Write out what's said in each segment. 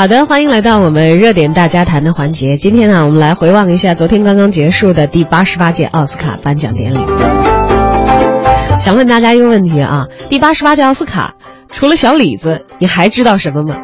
好的，欢迎来到我们热点大家谈的环节。今天呢，我们来回望一下昨天刚刚结束的第八十八届奥斯卡颁奖典礼。想问大家一个问题啊，第八十八届奥斯卡除了小李子，你还知道什么吗？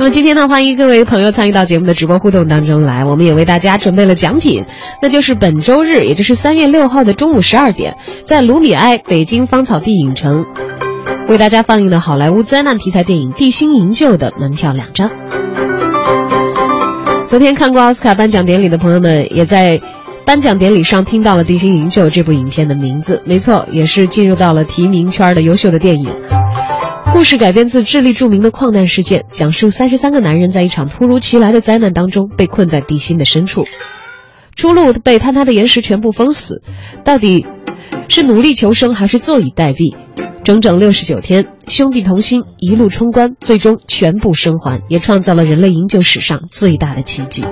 那么今天呢，欢迎各位朋友参与到节目的直播互动当中来。我们也为大家准备了奖品，那就是本周日，也就是三月六号的中午十二点，在卢米埃北京芳草地影城。为大家放映的好莱坞灾难题材电影《地心营救》的门票两张。昨天看过奥斯卡颁奖典礼的朋友们，也在颁奖典礼上听到了《地心营救》这部影片的名字。没错，也是进入到了提名圈的优秀的电影。故事改编自智利著名的矿难事件，讲述三十三个男人在一场突如其来的灾难当中被困在地心的深处，出路被坍塌的岩石全部封死，到底是努力求生还是坐以待毙？整整六十九天，兄弟同心，一路冲关，最终全部生还，也创造了人类营救史上最大的奇迹。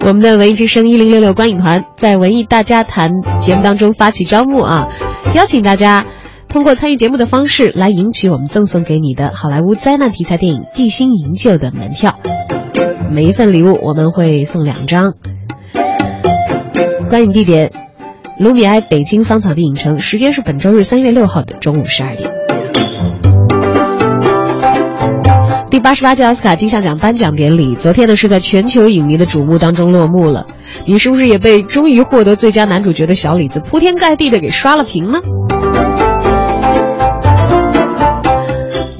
我们的文艺之声一零六六观影团在文艺大家谈节目当中发起招募啊，邀请大家通过参与节目的方式来赢取我们赠送给你的好莱坞灾难题材电影《地心营救》的门票。每一份礼物我们会送两张。观影地点。卢比埃北京芳草地影城，时间是本周日三月六号的中午十二点。第八十八届奥斯卡金像奖颁奖典礼，昨天呢是在全球影迷的瞩目当中落幕了。你是不是也被终于获得最佳男主角的小李子铺天盖地的给刷了屏呢？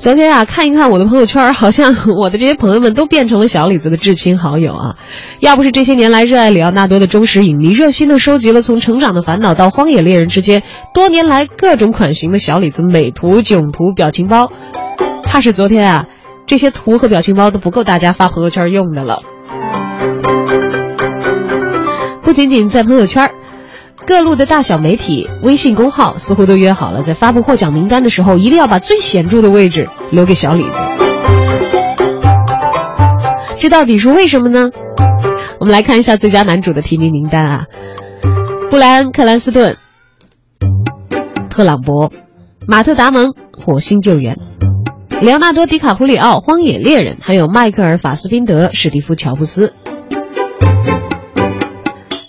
昨天啊，看一看我的朋友圈，好像我的这些朋友们都变成了小李子的至亲好友啊。要不是这些年来热爱里奥纳多的忠实影迷，热心的收集了从《成长的烦恼》到《荒野猎人》之间多年来各种款型的小李子美图、囧图、表情包，怕是昨天啊，这些图和表情包都不够大家发朋友圈用的了。不仅仅在朋友圈。各路的大小媒体、微信公号似乎都约好了，在发布获奖名单的时候，一定要把最显著的位置留给小李子。这到底是为什么呢？我们来看一下最佳男主的提名名单啊：布莱恩·克兰斯顿、特朗博、马特·达蒙，《火星救援》；莱昂纳多·迪卡普里奥，《荒野猎人》；还有迈克尔·法斯宾德、史蒂夫·乔布斯。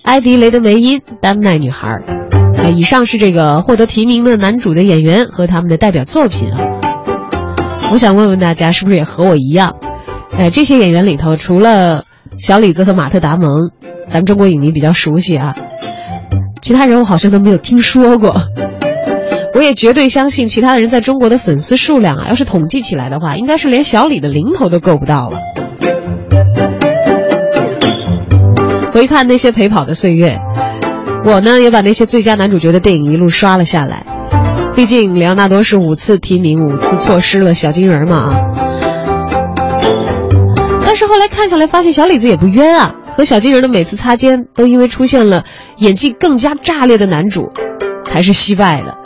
埃迪·雷德梅因，《丹麦女孩》。啊，以上是这个获得提名的男主的演员和他们的代表作品啊。我想问问大家，是不是也和我一样？哎，这些演员里头，除了小李子和马特·达蒙，咱们中国影迷比较熟悉啊，其他人我好像都没有听说过。我也绝对相信，其他的人在中国的粉丝数量啊，要是统计起来的话，应该是连小李的零头都够不到了。回看那些陪跑的岁月，我呢也把那些最佳男主角的电影一路刷了下来。毕竟里奥纳多是五次提名，五次错失了小金人嘛啊。但是后来看下来，发现小李子也不冤啊，和小金人的每次擦肩，都因为出现了演技更加炸裂的男主，才是惜败的。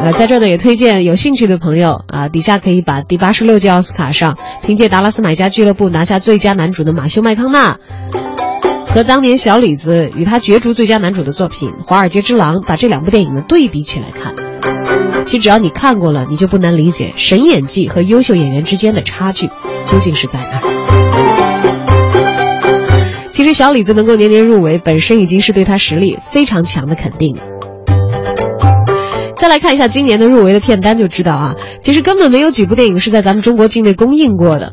呃，在这呢也推荐有兴趣的朋友啊，底下可以把第八十六届奥斯卡上凭借《达拉斯买家俱乐部》拿下最佳男主的马修麦康纳。和当年小李子与他角逐最佳男主的作品《华尔街之狼》，把这两部电影呢对比起来看，其实只要你看过了，你就不难理解神演技和优秀演员之间的差距究竟是在哪。其实小李子能够年年入围，本身已经是对他实力非常强的肯定。再来看一下今年的入围的片单，就知道啊，其实根本没有几部电影是在咱们中国境内公映过的。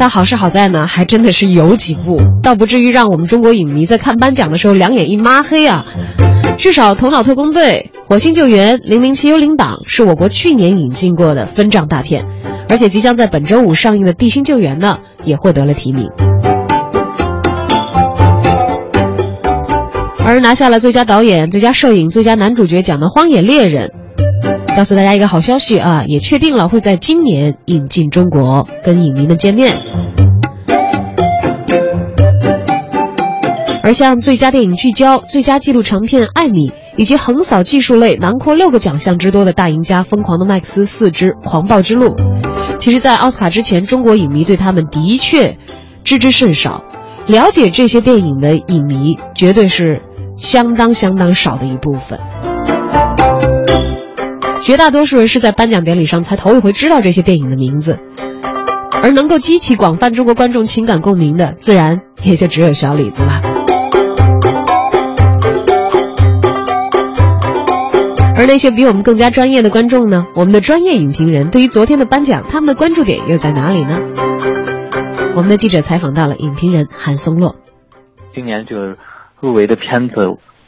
但好是好在呢，还真的是有几部，倒不至于让我们中国影迷在看颁奖的时候两眼一抹黑啊。至少《头脑特工队》《火星救援》《零零七幽灵党》是我国去年引进过的分账大片，而且即将在本周五上映的《地心救援》呢，也获得了提名。而拿下了最佳导演、最佳摄影、最佳男主角奖的《荒野猎人》。告诉大家一个好消息啊，也确定了会在今年引进中国，跟影迷们见面。而像最佳电影聚焦、最佳纪录长片《艾米》，以及横扫技术类、囊括六个奖项之多的大赢家《疯狂的麦克斯四之狂暴之路》，其实，在奥斯卡之前，中国影迷对他们的确知之甚少，了解这些电影的影迷绝对是相当相当少的一部分。绝大多数人是在颁奖典礼上才头一回知道这些电影的名字，而能够激起广泛中国观众情感共鸣的，自然也就只有小李子了。而那些比我们更加专业的观众呢？我们的专业影评人对于昨天的颁奖，他们的关注点又在哪里呢？我们的记者采访到了影评人韩松洛。今年就是入围的片子，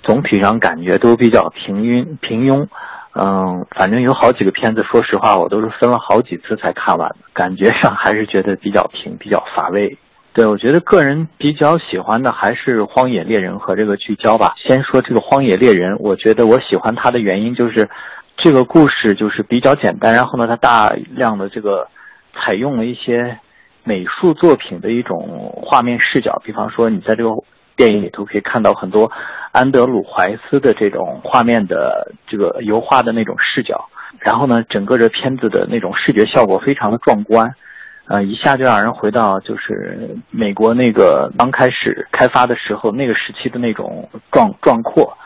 总体上感觉都比较平庸平庸。嗯，反正有好几个片子，说实话，我都是分了好几次才看完的，感觉上还是觉得比较平，比较乏味。对，我觉得个人比较喜欢的还是《荒野猎人》和这个聚焦吧。先说这个《荒野猎人》，我觉得我喜欢它的原因就是，这个故事就是比较简单，然后呢，它大量的这个采用了一些美术作品的一种画面视角，比方说你在这个电影里头可以看到很多安德鲁怀斯的这种画面的这个油画的那种视角，然后呢，整个这片子的那种视觉效果非常的壮观。呃，一下就让人回到就是美国那个刚开始开发的时候那个时期的那种壮壮阔，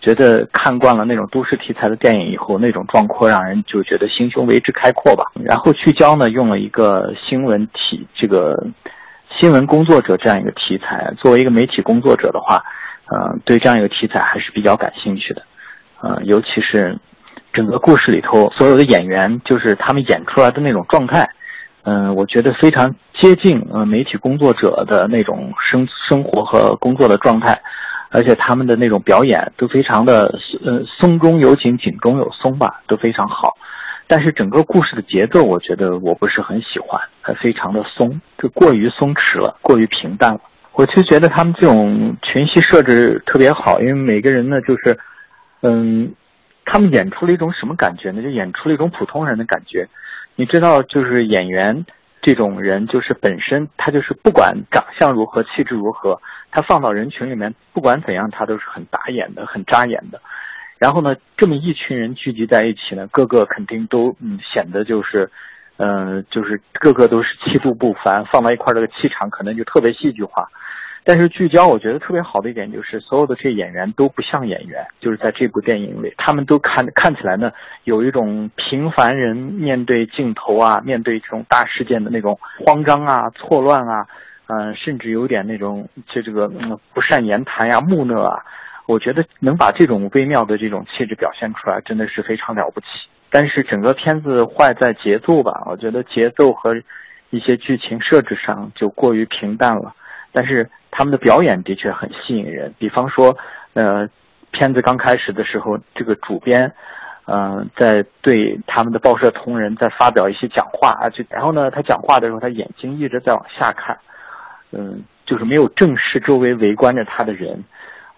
觉得看惯了那种都市题材的电影以后，那种壮阔让人就觉得心胸为之开阔吧。然后聚焦呢，用了一个新闻体，这个新闻工作者这样一个题材。作为一个媒体工作者的话，呃，对这样一个题材还是比较感兴趣的。呃，尤其是整个故事里头所有的演员，就是他们演出来的那种状态。嗯，我觉得非常接近呃媒体工作者的那种生生活和工作的状态，而且他们的那种表演都非常的呃松中有紧，紧中有松吧，都非常好。但是整个故事的节奏，我觉得我不是很喜欢，还非常的松，就过于松弛了，过于平淡了。我就觉得他们这种群戏设置特别好，因为每个人呢，就是嗯，他们演出了一种什么感觉呢？就演出了一种普通人的感觉。你知道，就是演员这种人，就是本身他就是不管长相如何，气质如何，他放到人群里面，不管怎样，他都是很打眼的，很扎眼的。然后呢，这么一群人聚集在一起呢，个个肯定都嗯显得就是，嗯，就是个个都是气度不凡，放到一块儿这个气场可能就特别戏剧化。但是聚焦，我觉得特别好的一点就是，所有的这演员都不像演员，就是在这部电影里，他们都看看起来呢，有一种平凡人面对镜头啊，面对这种大事件的那种慌张啊、错乱啊，嗯，甚至有点那种就这个不善言谈呀、木讷啊。我觉得能把这种微妙的这种气质表现出来，真的是非常了不起。但是整个片子坏在节奏吧，我觉得节奏和一些剧情设置上就过于平淡了。但是他们的表演的确很吸引人，比方说，呃，片子刚开始的时候，这个主编，嗯，在对他们的报社同仁在发表一些讲话啊，就然后呢，他讲话的时候，他眼睛一直在往下看，嗯，就是没有正视周围围观着他的人，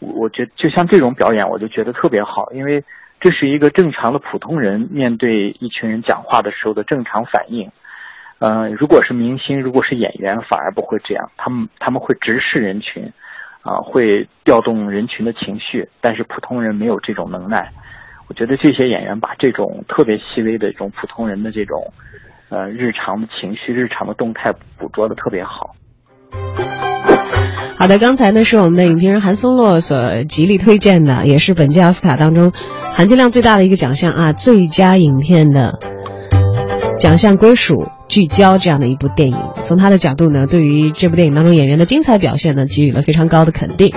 我我觉就像这种表演，我就觉得特别好，因为这是一个正常的普通人面对一群人讲话的时候的正常反应。嗯，如果是明星，如果是演员，反而不会这样。他们他们会直视人群，啊，会调动人群的情绪。但是普通人没有这种能耐。我觉得这些演员把这种特别细微的这种普通人的这种，呃，日常的情绪、日常的动态捕捉的特别好。好的，刚才呢是我们的影评人韩松洛所极力推荐的，也是本届奥斯卡当中含金量最大的一个奖项啊，最佳影片的奖项归属。聚焦这样的一部电影，从他的角度呢，对于这部电影当中演员的精彩表现呢，给予了非常高的肯定。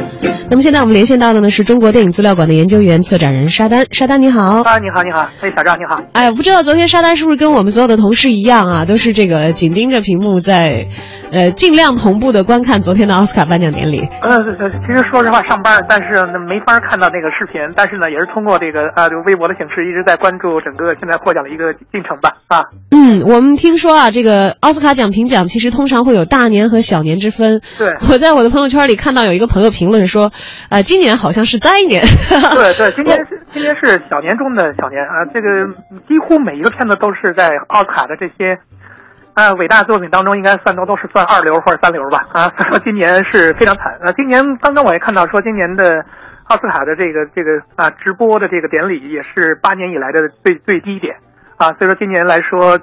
那么现在我们连线到的呢是中国电影资料馆的研究员、策展人沙丹。沙丹你好，啊，你好，你好，哎，小赵你好。哎，不知道昨天沙丹是不是跟我们所有的同事一样啊，都是这个紧盯着屏幕在。呃，尽量同步的观看昨天的奥斯卡颁奖典礼。呃，其实说实话，上班，但是呢没法看到那个视频，但是呢，也是通过这个啊，这个微博的形式，一直在关注整个现在获奖的一个进程吧。啊，嗯，我们听说啊，这个奥斯卡奖评奖其实通常会有大年和小年之分。对，我在我的朋友圈里看到有一个朋友评论说，呃，今年好像是灾年。对对，今年 是今年是小年中的小年啊，这个几乎每一个片子都是在奥斯卡的这些。啊，伟大作品当中应该算都都是算二流或者三流吧？啊，说今年是非常惨。啊，今年刚刚我也看到说，今年的奥斯卡的这个这个啊直播的这个典礼也是八年以来的最最低点啊。所以说今年来说，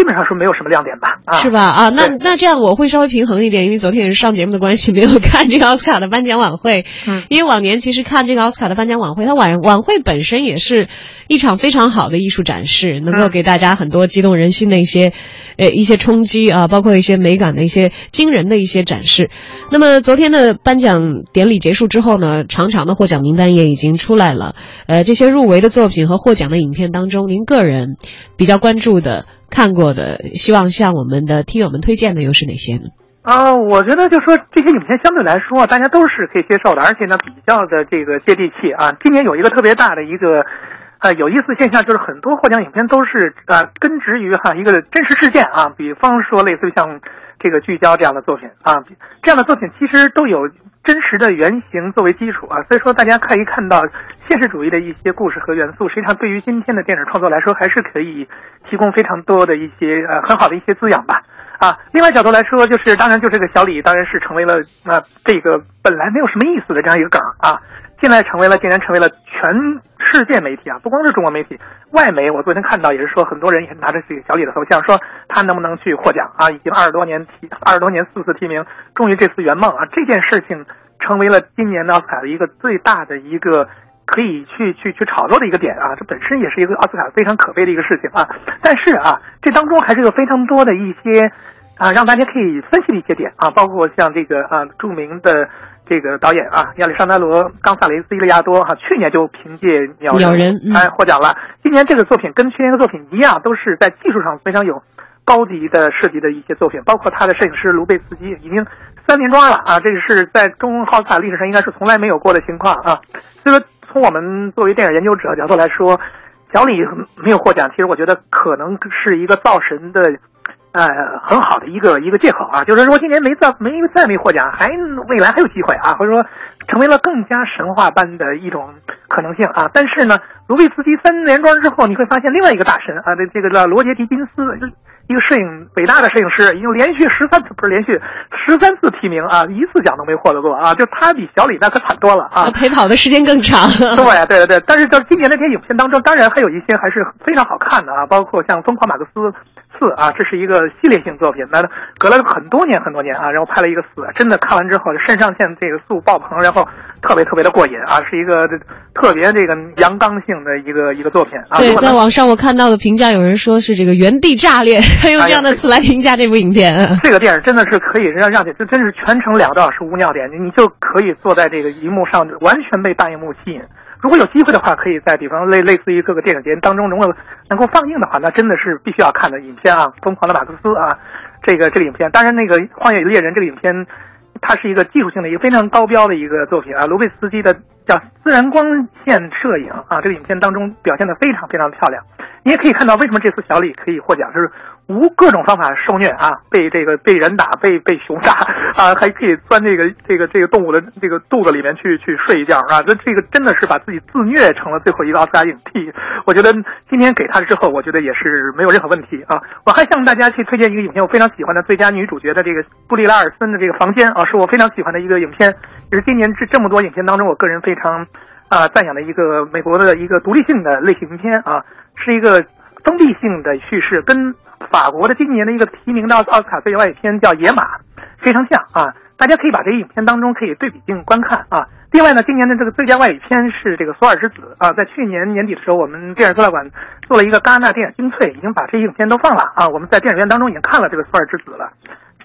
基本上是没有什么亮点吧？啊，是吧？啊，那那这样我会稍微平衡一点，因为昨天也是上节目的关系，没有看这个奥斯卡的颁奖晚会。嗯因为往年其实看这个奥斯卡的颁奖晚会，它晚晚会本身也是一场非常好的艺术展示，能够嗯给大家很多激动人心的一些，呃一些冲击啊，包括一些美感的一些惊人的一些展示。那么昨天的颁奖典礼结束之后呢，长长的获奖名单也已经出来了。呃，这些入围的作品和获奖的影片当中，您个人比较关注的、看过的，希望向我们的听友们推荐的又是哪些呢？啊，我觉得就说这些影片相对来说，大家都是可以接受的，而且呢比较的这个接地气啊。今年有一个特别大的一个呃有意思现象，就是很多获奖影片都是呃根植于哈一个真实事件啊，比方说类似于像这个聚焦这样的作品啊，这样的作品其实都有真实的原型作为基础啊，所以说大家可以看到现实主义的一些故事和元素，实际上对于今天的电影创作来说，还是可以提供非常多的一些呃很好的一些滋养吧。啊，另外角度来说，就是当然就这个小李当然是成为了啊、这个本来没有什么意思的这样一个梗啊，现在成为了竟然成为了全世界媒体啊，不光是中国媒体，外媒我昨天看到也是说很多人也拿着这个小李的头像，说他能不能去获奖啊？已经二十多年提二十多年四次提名，终于这次圆梦啊！这件事情成为了今年的奥斯卡的一个最大的一个。可以去去去炒作的一个点啊，这本身也是一个奥斯卡非常可悲的一个事情啊。但是啊，这当中还是有非常多的一些啊，让大家可以分析的一些点啊，包括像这个啊著名的这个导演啊亚历山大罗·冈萨雷斯·伊利亚多哈、去年就凭借《鸟鸟人嗯哎获奖了。今年这个作品跟去年的作品一样，都是在技术上非常有高级的设计的一些作品，包括他的摄影师卢贝斯基已经三连庄了啊，这个是在中奥斯卡历史上应该是从来没有过的情况啊。所以说，从我们作为电影研究者角度来说，小李没有获奖，其实我觉得可能是一个造神的。呃，很好的一个一个借口啊，就是说今年没再没再没获奖，还未来还有机会啊，或者说成为了更加神话般的一种可能性啊。但是呢，卢贝斯基三连庄之后，你会发现另外一个大神啊，这这个叫罗杰·狄金斯，一个摄影北大的摄影师，已经连续十三次不是连续十三次提名啊，一次奖都没获得过啊，就他比小李那可惨多了啊。陪跑的时间更长。对对对对，但是在今年的这些影片当中，当然还有一些还是非常好看的啊，包括像《疯狂马克思四》啊，这是一个系列性作品，那隔了很多年很多年啊，然后拍了一个四，真的看完之后肾上腺这个素爆棚，然后特别特别的过瘾啊，是一个特别这个阳刚性的一个一个作品啊。对，在网上我看到的评价，有人说是这个原地炸裂，还用这样的词来评价这部影片。这个电影真的是可以让让你，这真是全程两个多小时无尿点，你就可以坐在这个荧幕上，完全被大荧幕吸引。如果有机会的话，可以在比方类类似于各个电影节当中，如果能够放映的话，那真的是必须要看的影片啊，《疯狂的马克思》啊，这个这个影片。当然，那个《荒野猎人》这个影片，它是一个技术性的一个非常高标的一个作品啊，卢贝斯基的叫自然光线摄影啊，这个影片当中表现的非常非常漂亮。你也可以看到为什么这次小李可以获奖，就是无各种方法受虐啊，被这个被人打，被被熊杀啊，还可以钻这个这个这个动物的这个肚子里面去去睡一觉啊，这这个真的是把自己自虐成了最后一个奥斯卡影帝。我觉得今天给他之后，我觉得也是没有任何问题啊。我还向大家去推荐一个影片，我非常喜欢的最佳女主角的这个布丽拉尔森的这个房间啊，是我非常喜欢的一个影片，也是今年这这么多影片当中，我个人非常。常啊，赞扬的一个美国的一个独立性的类型片啊，是一个封闭性的叙事，跟法国的今年的一个提名的奥斯卡最佳外语片叫《野马》非常像啊。大家可以把这个影片当中可以对比性观看啊。另外呢，今年的这个最佳外语片是这个《索尔之子》啊，在去年年底的时候，我们电影资料馆做了一个戛纳电影精粹，已经把这些影片都放了啊。我们在电影院当中已经看了这个《索尔之子》了，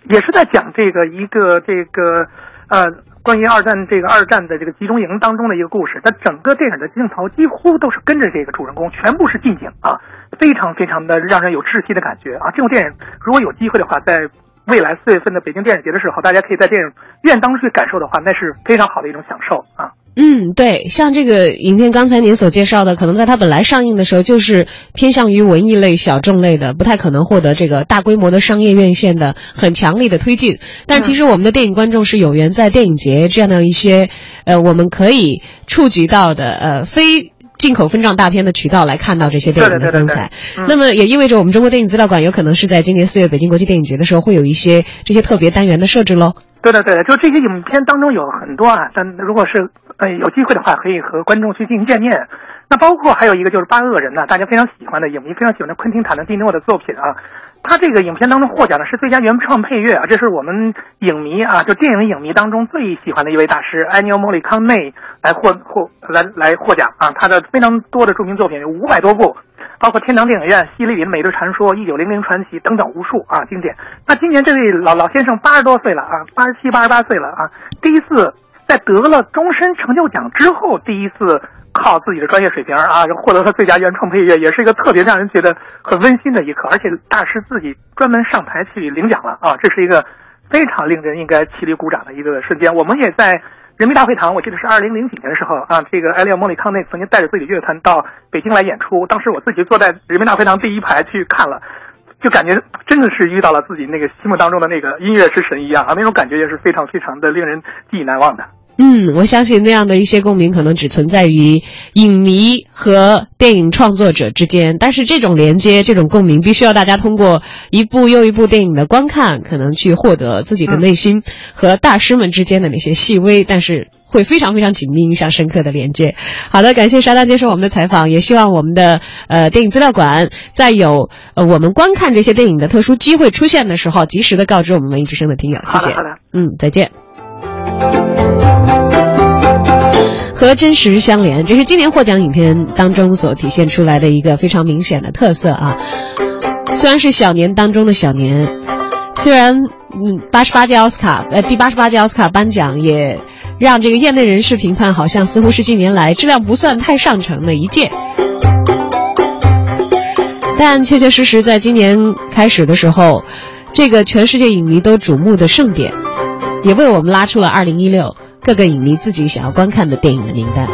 也是在讲这个一个这个呃。关于二战这个二战的这个集中营当中的一个故事，它整个电影的镜头几乎都是跟着这个主人公，全部是近景啊，非常非常的让人有窒息的感觉啊！这部电影如果有机会的话，在未来四月份的北京电影节的时候，大家可以在电影院当中去感受的话，那是非常好的一种享受啊。嗯，对，像这个影片，刚才您所介绍的，可能在它本来上映的时候就是偏向于文艺类、小众类的，不太可能获得这个大规模的商业院线的很强力的推进。但其实我们的电影观众是有缘在电影节这样的一些，呃，我们可以触及到的，呃，非。进口分账大片的渠道来看到这些电影的风采，那么也意味着我们中国电影资料馆有可能是在今年四月北京国际电影节的时候会有一些这些特别单元的设置喽。对对对，就这些影片当中有很多啊，但如果是呃有机会的话，可以和观众去进行见面。那包括还有一个就是《八恶人》呢，大家非常喜欢的影迷非常喜欢的昆汀·塔伦蒂诺的作品啊。他这个影片当中获奖的是最佳原创配乐啊，这是我们影迷啊，就电影影迷当中最喜欢的一位大师埃尼奥·莫里康内来获获来来获奖啊。他的非常多的著名作品有五百多部，包括《天堂电影院》《西里里的美队传说》《一九零零传奇》等等无数啊经典。那今年这位老老先生八十多岁了啊，八十七、八十八岁了啊，第一次在得了终身成就奖之后，第一次。靠自己的专业水平啊，获得了最佳原创配乐，也是一个特别让人觉得很温馨的一刻。而且大师自己专门上台去领奖了啊，这是一个非常令人应该起立鼓掌的一个瞬间。我们也在人民大会堂，我记得是二零零几年的时候啊，这个艾利奥·莫里康内曾经带着自己乐团到北京来演出，当时我自己坐在人民大会堂第一排去看了，就感觉真的是遇到了自己那个心目当中的那个音乐之神一样啊，那种感觉也是非常非常的令人记忆难忘的。嗯，我相信那样的一些共鸣可能只存在于影迷和电影创作者之间，但是这种连接、这种共鸣，必须要大家通过一部又一部电影的观看，可能去获得自己的内心和大师们之间的那些细微，但是会非常非常紧密、印象深刻的连接。好的，感谢沙丹接受我们的采访，也希望我们的呃电影资料馆在有呃我们观看这些电影的特殊机会出现的时候，及时的告知我们文艺之声的听友。谢谢。好的，嗯，再见。和真实相连，这是今年获奖影片当中所体现出来的一个非常明显的特色啊。虽然是小年当中的小年，虽然嗯八十八届奥斯卡呃第八十八届奥斯卡颁奖也让这个业内人士评判，好像似乎是近年来质量不算太上乘的一届，但确确实实在今年开始的时候，这个全世界影迷都瞩目的盛典，也为我们拉出了2016。各个影迷自己想要观看的电影的名单。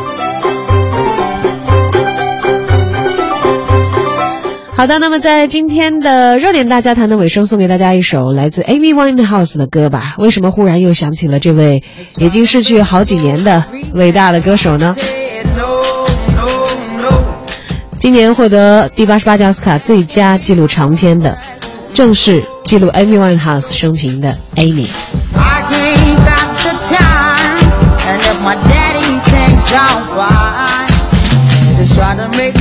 好的，那么在今天的热点大家谈的尾声，送给大家一首来自 Amy Winehouse 的歌吧。为什么忽然又想起了这位已经逝去好几年的伟大的歌手呢？今年获得第八十八届奥斯卡最佳纪录长片的，正是记录 Amy Winehouse 生平的 Amy。my